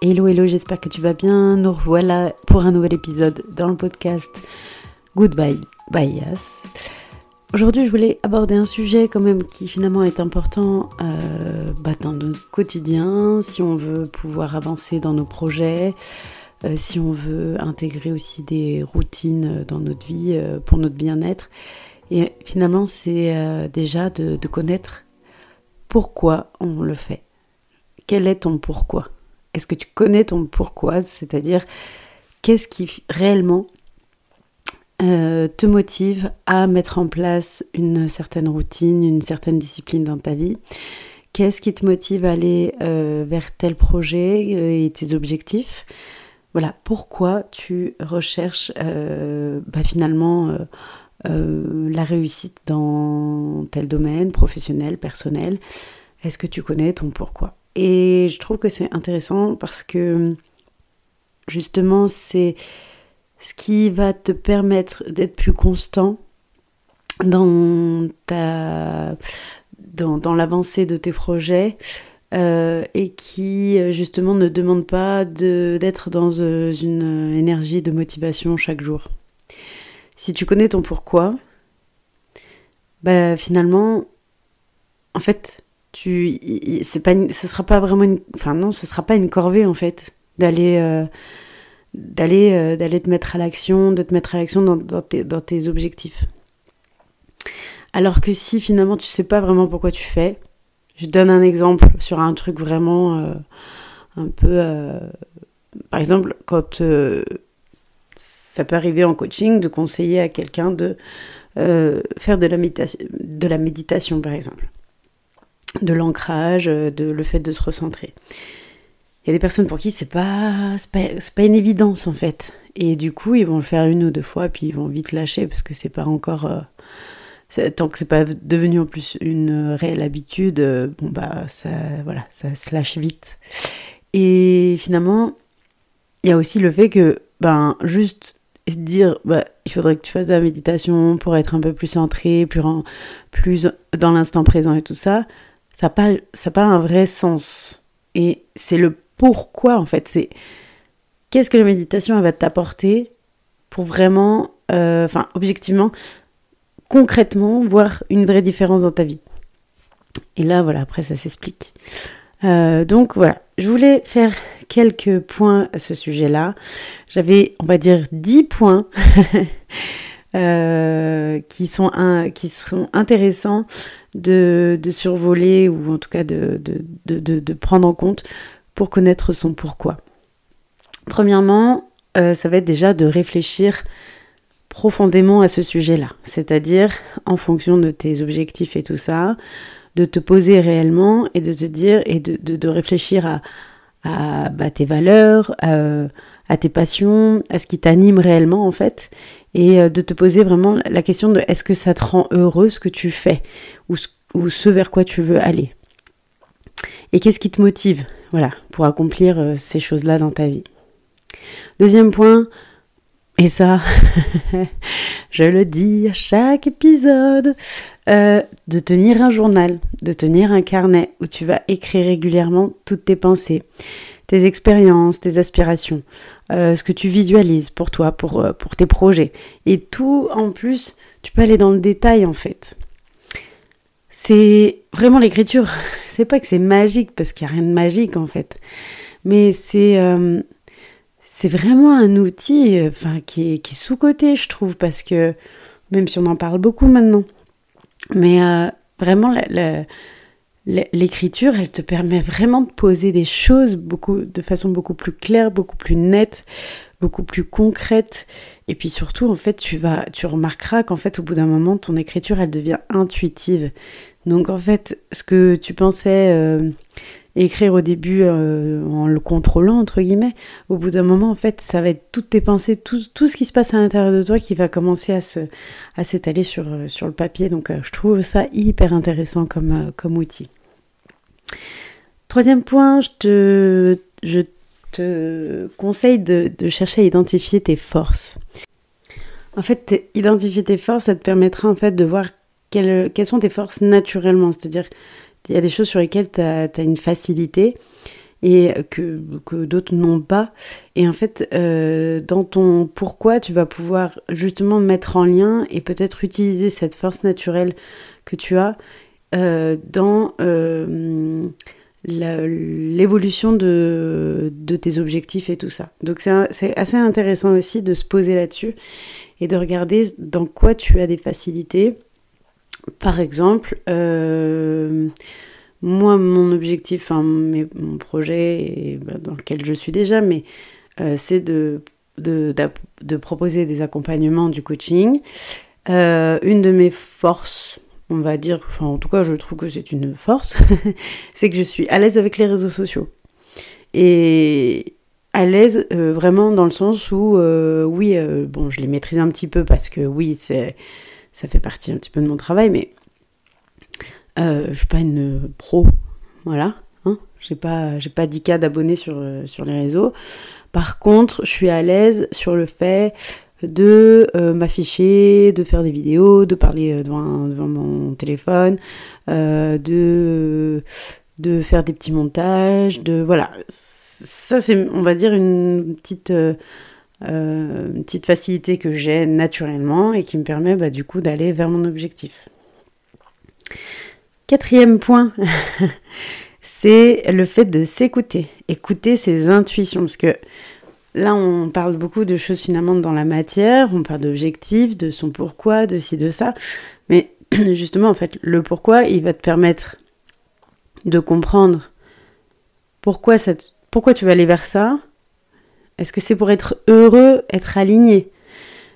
Hello, hello, j'espère que tu vas bien. Nous revoilà pour un nouvel épisode dans le podcast Goodbye by Yes. Aujourd'hui, je voulais aborder un sujet quand même qui finalement est important euh, bah, dans notre quotidien, si on veut pouvoir avancer dans nos projets, euh, si on veut intégrer aussi des routines dans notre vie euh, pour notre bien-être. Et finalement, c'est déjà de connaître pourquoi on le fait. Quel est ton pourquoi? Est-ce que tu connais ton pourquoi? C'est-à-dire, qu'est-ce qui réellement euh, te motive à mettre en place une certaine routine, une certaine discipline dans ta vie? Qu'est-ce qui te motive à aller euh, vers tel projet euh, et tes objectifs? Voilà, pourquoi tu recherches bah, finalement la réussite dans tel domaine, professionnel, personnel? Est-ce que tu connais ton pourquoi? Et je trouve que c'est intéressant parce que justement c'est ce qui va te permettre d'être plus constant dans ta dans, l'avancée de tes projets euh, et qui justement ne demande pas d'être dans euh, une énergie de motivation chaque jour. Si tu connais ton pourquoi, bah finalement, en fait, tu, c'est pas, ce sera pas vraiment une, enfin non, ce sera pas une corvée en fait d'aller euh, d'aller euh, d'aller te mettre à l'action, de te mettre à l'action dans, dans tes, dans tes objectifs. Alors que si finalement tu sais pas vraiment pourquoi tu fais, je donne un exemple sur un truc vraiment euh, un peu, par exemple, quand ça peut arriver en coaching de conseiller à quelqu'un de faire de la, de la méditation, par exemple, de l'ancrage, euh, de le fait de se recentrer. Il y a des personnes pour qui c'est pas, pas, pas une évidence en fait. Et du coup, ils vont le faire une ou deux fois, puis ils vont vite lâcher parce que c'est pas encore. euh, tant que c'est pas devenu en plus une réelle habitude, euh, bon bah ça, voilà, ça se lâche vite. Et finalement, il y a aussi le fait que, ben, juste dire, bah, il faudrait que tu fasses de la méditation pour être un peu plus centré, en- plus dans l'instant présent et tout ça, ça n'a pas, un vrai sens. Et c'est le pourquoi, en fait. C'est qu'est-ce que la méditation va t'apporter pour vraiment, euh, enfin, objectivement, concrètement, voir une vraie différence dans ta vie? Et là, voilà, après, ça s'explique. Euh, donc voilà, je voulais faire quelques points à ce sujet-là. J'avais, on va dire, 10 points euh, qui, sont qui seront intéressants de, survoler ou en tout cas de, prendre en compte pour connaître son pourquoi. Premièrement, euh, ça va être déjà de réfléchir profondément à ce sujet-là, c'est-à-dire en fonction de tes objectifs et tout ça, de te poser réellement et de dire et de, réfléchir à, à bah, tes valeurs, euh, à tes passions, à ce qui t'anime réellement en fait, et euh, de te poser vraiment la question de est-ce que ça te rend heureux ce que tu fais ou ce, vers quoi tu veux aller. Et qu'est-ce qui te motive, voilà, pour accomplir euh, ces choses-là dans ta vie. Deuxième point, et ça, je le dis à chaque épisode, euh, de tenir un journal, de tenir un carnet où tu vas écrire régulièrement toutes tes pensées, tes expériences, tes aspirations, euh, ce que tu visualises pour toi, pour, euh, pour tes projets. Et tout, en plus, tu peux aller dans le détail en fait. C'est vraiment l'écriture. C'est pas que c'est magique parce qu'il n'y a rien de magique en fait. Mais c'est euh, c'est vraiment un outil enfin, qui est, qui est sous-coté, je trouve, parce que même si on en parle beaucoup maintenant, mais vraiment la- l'écriture, elle te permet vraiment de poser des choses beaucoup, de façon beaucoup plus claire, beaucoup plus nette, beaucoup plus concrète. Et puis surtout, en fait, tu vas, tu remarqueras qu'en fait, au bout d'un moment, ton écriture, elle devient intuitive. Donc en fait, ce que tu pensais euh, écrire au début euh, en le contrôlant, entre guillemets, au bout d'un moment, en fait, ça va être toutes tes pensées, tout, tout ce qui se passe à l'intérieur de toi qui va commencer à se à s'étaler sur, sur le papier. Donc euh, je trouve ça hyper intéressant comme, comme outil. Troisième point, je te, je te conseille de, de chercher à identifier tes forces. En fait, identifier tes forces, ça te permettra en fait de voir quelles, quelles sont tes forces naturellement. C'est-à-dire, il y a des choses sur lesquelles tu as, une facilité et que, que d'autres n'ont pas. Et en fait, euh, dans ton pourquoi, tu vas pouvoir justement mettre en lien et peut-être utiliser cette force naturelle que tu as dans euh, l'évolution de, tes objectifs et tout ça. Donc c'est assez intéressant aussi de se poser là-dessus et de regarder dans quoi tu as des facilités. Par exemple, euh, moi, mon objectif, enfin, mon projet bah, dans lequel je suis déjà, mais euh, c'est de, proposer des accompagnements du coaching. Euh, une de mes forces, on va dire, enfin en tout cas je trouve que c'est une force, c'est que je suis à l'aise avec les réseaux sociaux. Et à l'aise euh, vraiment dans le sens où, oui, bon, je les maîtrise un petit peu parce que oui, c'est, ça fait partie un petit peu de mon travail, mais euh, je suis pas une pro, voilà. Hein j'ai pas, j'ai pas 10K d'abonnés sur, sur les réseaux. Par contre, je suis à l'aise sur le fait de euh, m'afficher, de faire des vidéos, de parler euh, devant, mon téléphone, euh, de, faire des petits montages, de voilà. Ça c'est, on va dire, une petite, une petite facilité que j'ai naturellement et qui me permet bah, du coup d'aller vers mon objectif. Quatrième point, c'est le fait de s'écouter, écouter ses intuitions, parce que là on parle beaucoup de choses finalement dans la matière, on parle d'objectifs, de son pourquoi, de ci, de ça, mais justement en fait le pourquoi il va te permettre de comprendre pourquoi, ça pourquoi tu vas aller vers ça, est-ce que c'est pour être heureux, être aligné?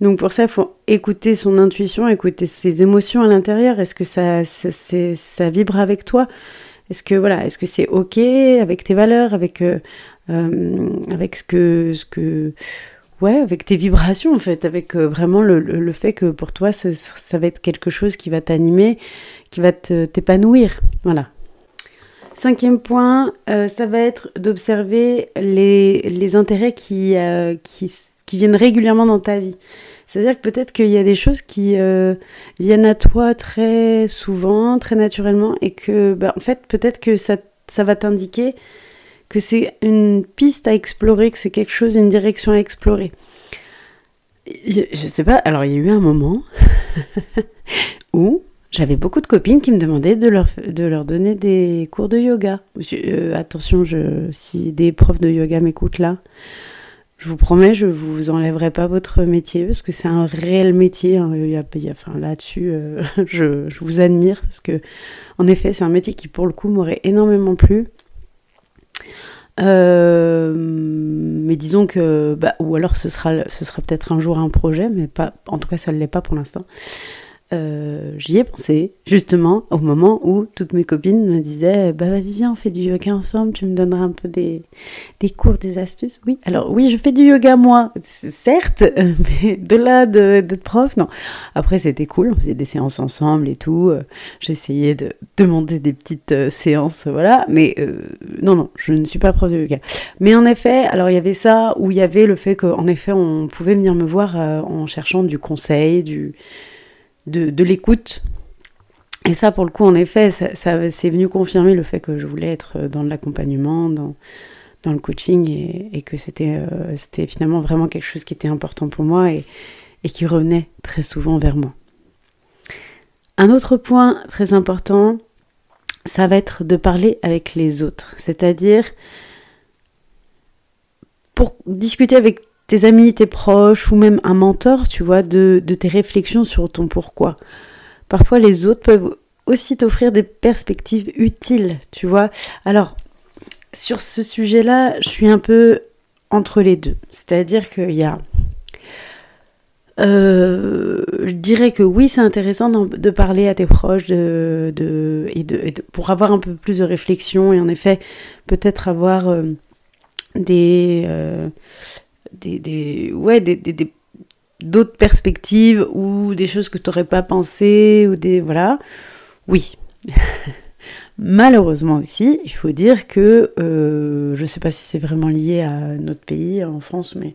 Donc pour ça, il faut écouter son intuition, écouter ses émotions à l'intérieur. Est-ce que ça, ça, vibre avec toi? Est-ce que voilà, est-ce que c'est ok avec tes valeurs, avec euh, euh, avec ce que ce que ouais, avec tes vibrations en fait, avec euh, vraiment le, le, fait que pour toi ça, ça, va être quelque chose qui va t'animer, qui va t'épanouir, voilà. Cinquième point, ça va être d'observer les, les, intérêts qui, qui, qui viennent régulièrement dans ta vie. C'est-à-dire que peut-être qu'il y a des choses qui euh, viennent à toi très souvent, très naturellement, et que, bah, en fait, peut-être que ça, ça va t'indiquer que c'est une piste à explorer, que c'est quelque chose, une direction à explorer. Je, je sais pas, alors il y a eu un moment où j'avais beaucoup de copines qui me demandaient de leur, donner des cours de yoga. Euh, attention, si des profs de yoga m'écoutent là, je vous promets, je vous enlèverai pas votre métier parce que c'est un réel métier. Hein. Enfin, là-dessus, euh, je, je, vous admire parce que, en effet, c'est un métier qui, pour le coup, m'aurait énormément plu. Euh, mais disons que, bah, ou alors ce sera, peut-être un jour un projet, mais pas, en tout cas, ça ne l'est pas pour l'instant. Euh, j'y ai pensé justement au moment où toutes mes copines me disaient bah vas-y viens on fait du yoga ensemble tu me donneras un peu des, des cours des astuces oui alors oui je fais du yoga moi certes mais de là de, prof non. Après c'était cool on faisait des séances ensemble et tout euh, j'essayais de demander des petites euh, séances voilà mais non non je ne suis pas prof de yoga. Mais en effet alors il y avait ça où il y avait le fait qu'en effet on pouvait venir me voir en cherchant du conseil du de, l'écoute. Et ça, pour le coup, en effet, ça, c'est venu confirmer le fait que je voulais être dans l'accompagnement, dans, le coaching, et, que c'était, euh, c'était finalement vraiment quelque chose qui était important pour moi et, et qui revenait très souvent vers moi. Un autre point très important, ça va être de parler avec les autres, c'est-à-dire pour discuter avec tes amis, tes proches ou même un mentor, tu vois, de, tes réflexions sur ton pourquoi. Parfois, les autres peuvent aussi t'offrir des perspectives utiles, tu vois. Alors, sur ce sujet-là, je suis un peu entre les deux. C'est-à-dire qu'il y a... Euh, je dirais que oui, c'est intéressant de parler à tes proches de, pour avoir un peu plus de réflexion et en effet, peut-être avoir euh, des, euh, des, des ouais, des, des, d'autres perspectives ou des choses que tu n'aurais pas pensé ou des voilà. Oui. Malheureusement aussi il faut dire que euh, je ne sais pas si c'est vraiment lié à notre pays en France mais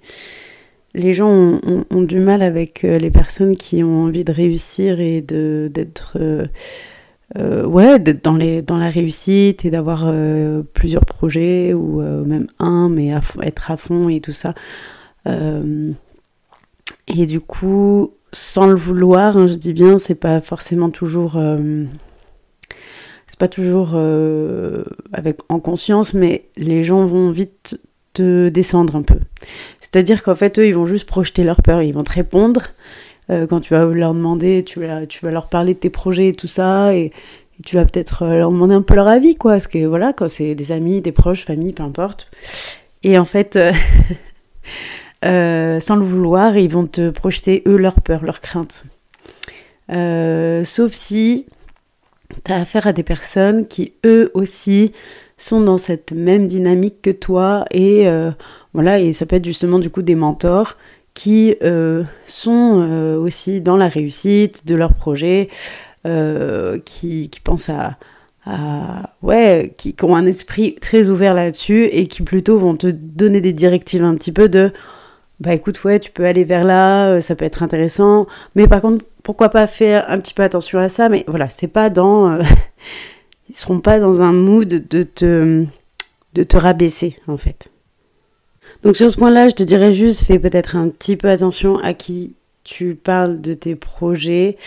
les gens ont, du mal avec euh, les personnes qui ont envie de réussir et de d'être euh, ouais, d'être dans, les, dans la réussite et d'avoir plusieurs projets ou même un, mais être à fond et tout ça. et du coup, sans le vouloir, hein, je dis bien, c'est pas forcément toujours c'est pas toujours euh, avec en conscience, mais les gens vont vite te descendre un peu. C'est-à-dire qu'en fait, eux, ils vont juste projeter leur peur, ils vont te répondre. Euh, quand tu vas leur demander, tu vas, tu vas leur parler de tes projets et tout ça, et, tu vas peut-être euh, leur demander un peu leur avis, quoi. Parce que voilà, quand c'est des amis, des proches, famille, peu importe. Et en fait, sans le vouloir, ils vont te projeter, eux, leur peur, leur crainte. sauf si tu as affaire à des personnes qui, eux aussi, sont dans cette même dynamique que toi et euh, voilà et ça peut être justement du coup des mentors qui euh, sont euh, aussi dans la réussite de leur projet qui, qui, pensent à, ouais qui, qui, ont un esprit très ouvert là-dessus et qui plutôt vont te donner des directives un petit peu de bah écoute ouais tu peux aller vers là ça peut être intéressant mais par contre pourquoi pas faire un petit peu attention à ça, mais voilà, c'est pas dans. Euh, ils seront pas dans un mood de te, de te rabaisser, en fait. Donc sur ce point-là, je te dirais juste, fais peut-être un petit peu attention à qui tu parles de tes projets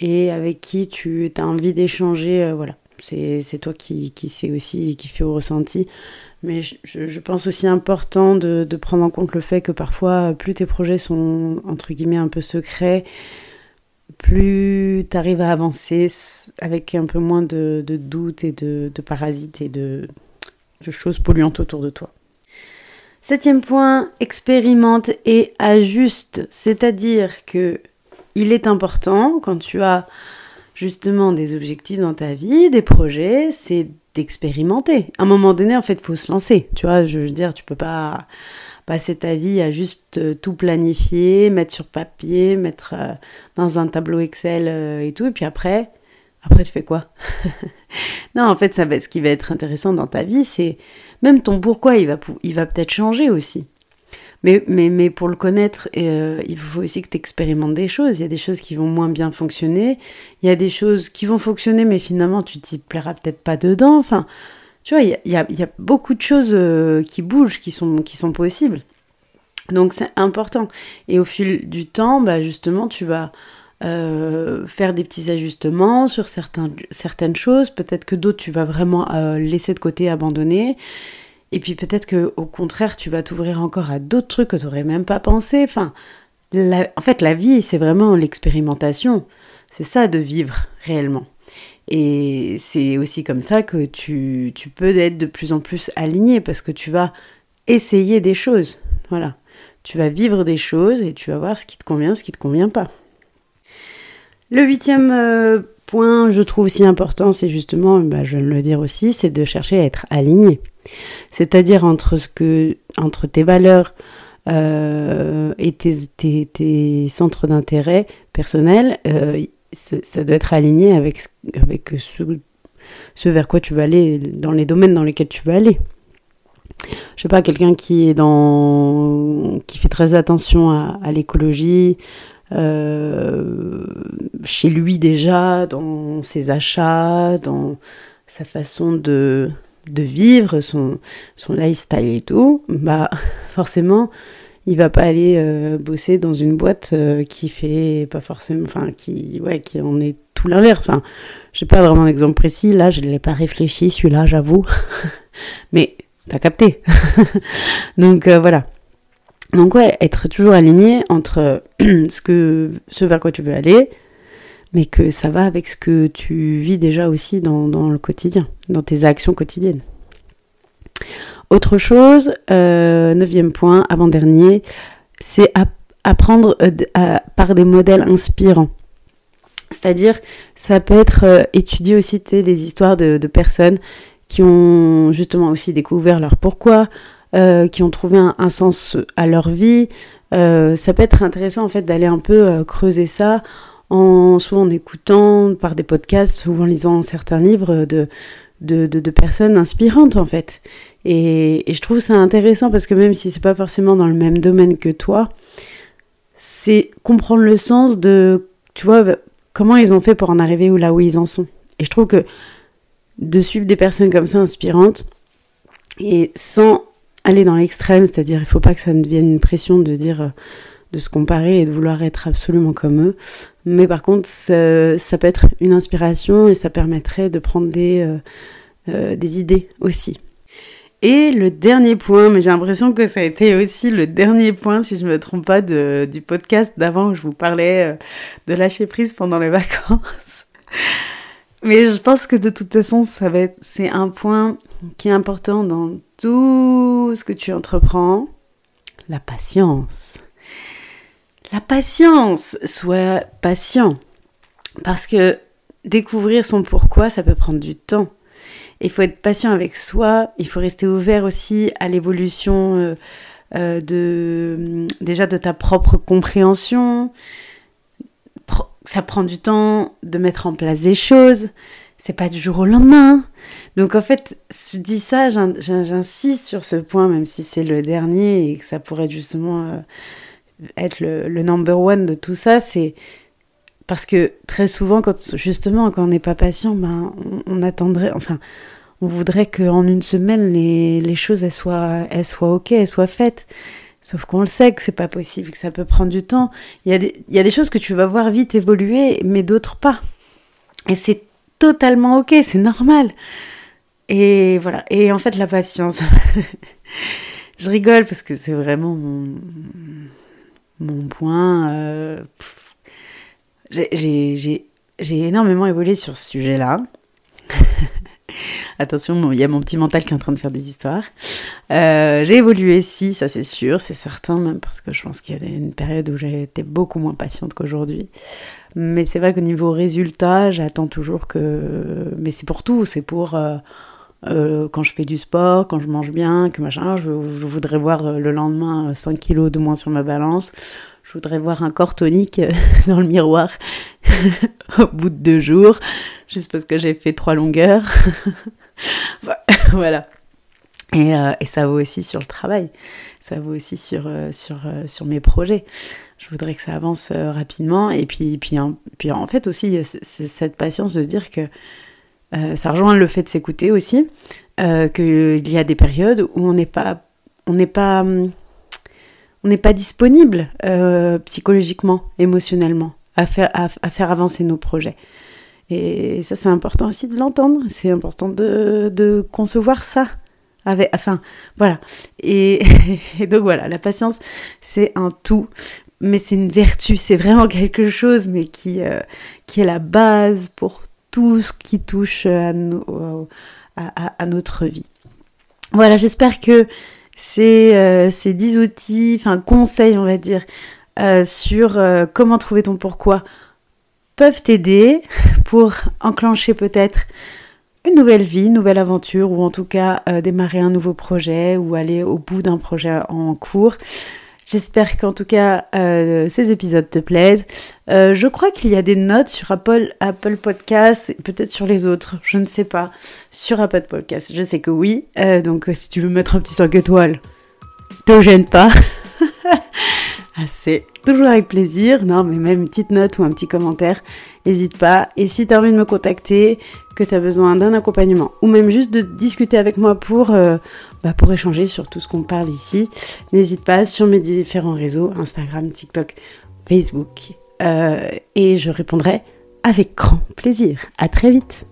et avec qui tu as envie d'échanger. Euh, voilà, c'est toi qui, qui sais aussi et qui fait au ressenti. Mais je, je, pense aussi important de, de, prendre en compte le fait que parfois, plus tes projets sont entre guillemets un peu secrets, plus tu arrives à avancer avec un peu moins de, doutes et de, parasites et de, choses polluantes autour de toi. Septième point, expérimente et ajuste. C'est-à-dire que il est important quand tu as justement des objectifs dans ta vie, des projets, c'est d'expérimenter. À un moment donné, en fait, faut se lancer. Tu vois, je veux dire, tu peux pas passer ta vie à juste euh, tout planifier, mettre sur papier, mettre euh, dans un tableau Excel euh, et tout, et puis après, après tu fais quoi? Non, en fait, ce qui va être intéressant dans ta vie, c'est même ton pourquoi, il va, peut-être changer aussi. Mais, pour le connaître, il faut aussi que tu expérimentes des choses. Il y a des choses qui vont moins bien fonctionner. Il y a des choses qui vont fonctionner, mais finalement, tu t'y plairas peut-être pas dedans. Enfin, tu vois, il y a, y a, beaucoup de choses euh, qui bougent, qui sont, qui sont possibles. Donc c'est important. Et au fil du temps, bah, justement, tu vas euh, faire des petits ajustements sur certaines choses. Peut-être que d'autres, tu vas vraiment euh, laisser de côté, abandonner. Et puis peut-être que au contraire, tu vas t'ouvrir encore à d'autres trucs que tu n'aurais même pas pensé. Enfin, en fait, la vie, c'est vraiment l'expérimentation. C'est ça de vivre réellement. Et c'est aussi comme ça que tu, tu, peux être de plus en plus aligné parce que tu vas essayer des choses. Voilà. Tu vas vivre des choses et tu vas voir ce qui te convient, ce qui te convient pas. Le huitième euh, point, je trouve aussi important, c'est justement, bah, je viens de le dire aussi, c'est de chercher à être aligné. C'est-à-dire entre ce entre tes valeurs euh, et tes, centres d'intérêt personnels, euh, ça doit être aligné avec, ce, vers quoi tu veux aller, dans les domaines dans lesquels tu veux aller. Je sais pas, quelqu'un qui est dans. qui fait très attention à, l'écologie, chez lui déjà, dans ses achats, dans sa façon de, de vivre, son, son lifestyle et tout, bah forcément, il va pas aller euh, bosser dans une boîte euh, qui fait pas forcément, enfin qui, ouais, qui en est tout l'inverse. Enfin, j'ai pas vraiment d'exemple précis. Là, je l'ai pas réfléchi celui-là, j'avoue. Mais t'as capté. Donc euh, voilà. Donc ouais, être toujours aligné entre ce que, ce vers quoi tu veux aller, mais que ça va avec ce que tu vis déjà aussi dans, le quotidien, dans tes actions quotidiennes. Autre chose, euh, neuvième point, avant-dernier, c'est apprendre euh, par des modèles inspirants. C'est-à-dire, ça peut être euh, étudier aussi des histoires de, personnes qui ont justement aussi découvert leur pourquoi, qui ont trouvé un, sens à leur vie. ça peut être intéressant en fait d'aller un peu creuser ça en soit en écoutant par des podcasts ou en lisant certains livres de, de, personnes inspirantes en fait. Et, je trouve ça intéressant parce que même si c'est pas forcément dans le même domaine que toi, c'est comprendre le sens de, tu vois, comment ils ont fait pour en arriver où là où ils en sont. Et je trouve que de suivre des personnes comme ça inspirantes, et sans aller dans l'extrême, c'est-à-dire il faut pas que ça ne devienne une pression de dire euh, de se comparer et de vouloir être absolument comme eux. Mais par contre, ça, peut être une inspiration et ça permettrait de prendre des, euh, euh, des idées aussi. Et le dernier point, mais j'ai l'impression que ça a été aussi le dernier point, si je ne me trompe pas, du podcast d'avant où je vous parlais de lâcher prise pendant les vacances. Mais je pense que de toute façon, ça va être, c'est un point qui est important dans tout ce que tu entreprends, la patience. La patience, sois patient. Parce que découvrir son pourquoi, ça peut prendre du temps. Il faut être patient avec soi, il faut rester ouvert aussi à l'évolution euh, euh, de déjà de ta propre compréhension. Ça prend du temps de mettre en place des choses c'est pas du jour au lendemain. Donc en fait, je dis ça, j'insiste sur ce point, même si c'est le dernier et que ça pourrait justement euh, être le, number one de tout ça, c'est parce que très souvent, quand justement, quand on n'est pas patient, ben, on, attendrait, enfin, on voudrait qu'en une semaine, les, les, choses elles soient, soient ok, elles soient faites. Sauf qu'on le sait que c'est pas possible, que ça peut prendre du temps. Il y, a des, il y a des choses que tu vas voir vite évoluer, mais d'autres pas. Et c'est totalement ok, c'est normal. Et voilà. Et en fait, la patience. je rigole parce que c'est vraiment mon, mon point. Euh, j'ai énormément évolué sur ce sujet-là. Attention, il y a mon petit mental qui est en train de faire des histoires. Euh, j'ai évolué, si, ça c'est sûr, c'est certain, même parce que je pense qu'il y a une période où j'ai été beaucoup moins patiente qu'aujourd'hui. Mais c'est vrai qu'au niveau résultat, j'attends toujours que. Mais c'est pour tout, c'est pour. Euh, euh, quand je fais du sport, quand je mange bien, que machin, je, voudrais voir euh, le lendemain 5 kilos de moins sur ma balance. Je voudrais voir un corps tonique dans le miroir au bout de deux jours, juste parce que j'ai fait trois longueurs. voilà. Et, ça vaut aussi sur le travail, ça vaut aussi sur, sur, sur mes projets je voudrais que ça avance euh, rapidement. Et puis, puis, puis en fait aussi, cette patience de dire que euh, ça rejoint le fait de s'écouter aussi, euh, qu'il y a des périodes où on n'est pas, on n'est pas, on n'est pas disponible psychologiquement, émotionnellement, à faire, à, faire avancer nos projets. Et ça, c'est important aussi de l'entendre. C'est important de, concevoir ça. Avec, enfin, voilà. et, donc voilà, la patience, c'est un tout mais c'est une vertu, c'est vraiment quelque chose, mais qui, euh, qui est la base pour tout ce qui touche à, notre vie. Voilà, j'espère que ces, euh, ces 10 outils, enfin conseils, on va dire, euh, sur comment trouver ton pourquoi peuvent t'aider pour enclencher peut-être une nouvelle vie, une nouvelle aventure, ou en tout cas démarrer un nouveau projet ou aller au bout d'un projet en cours. J'espère qu'en tout cas euh, ces épisodes te plaisent. Euh, je crois qu'il y a des notes sur Apple, Apple Podcast, peut-être sur les autres, je ne sais pas. Sur Apple Podcast, je sais que oui. Euh, donc si tu veux mettre un petit 5 étoiles, te gêne pas. Ah, c'est toujours avec plaisir. Non, mais même une petite note ou un petit commentaire, n'hésite pas. Et si tu as envie de me contacter, que tu as besoin d'un accompagnement ou même juste de discuter avec moi pour, euh, bah, pour échanger sur tout ce qu'on parle ici, n'hésite pas sur mes différents réseaux, Instagram, TikTok, Facebook. Euh, et je répondrai avec grand plaisir. À très vite.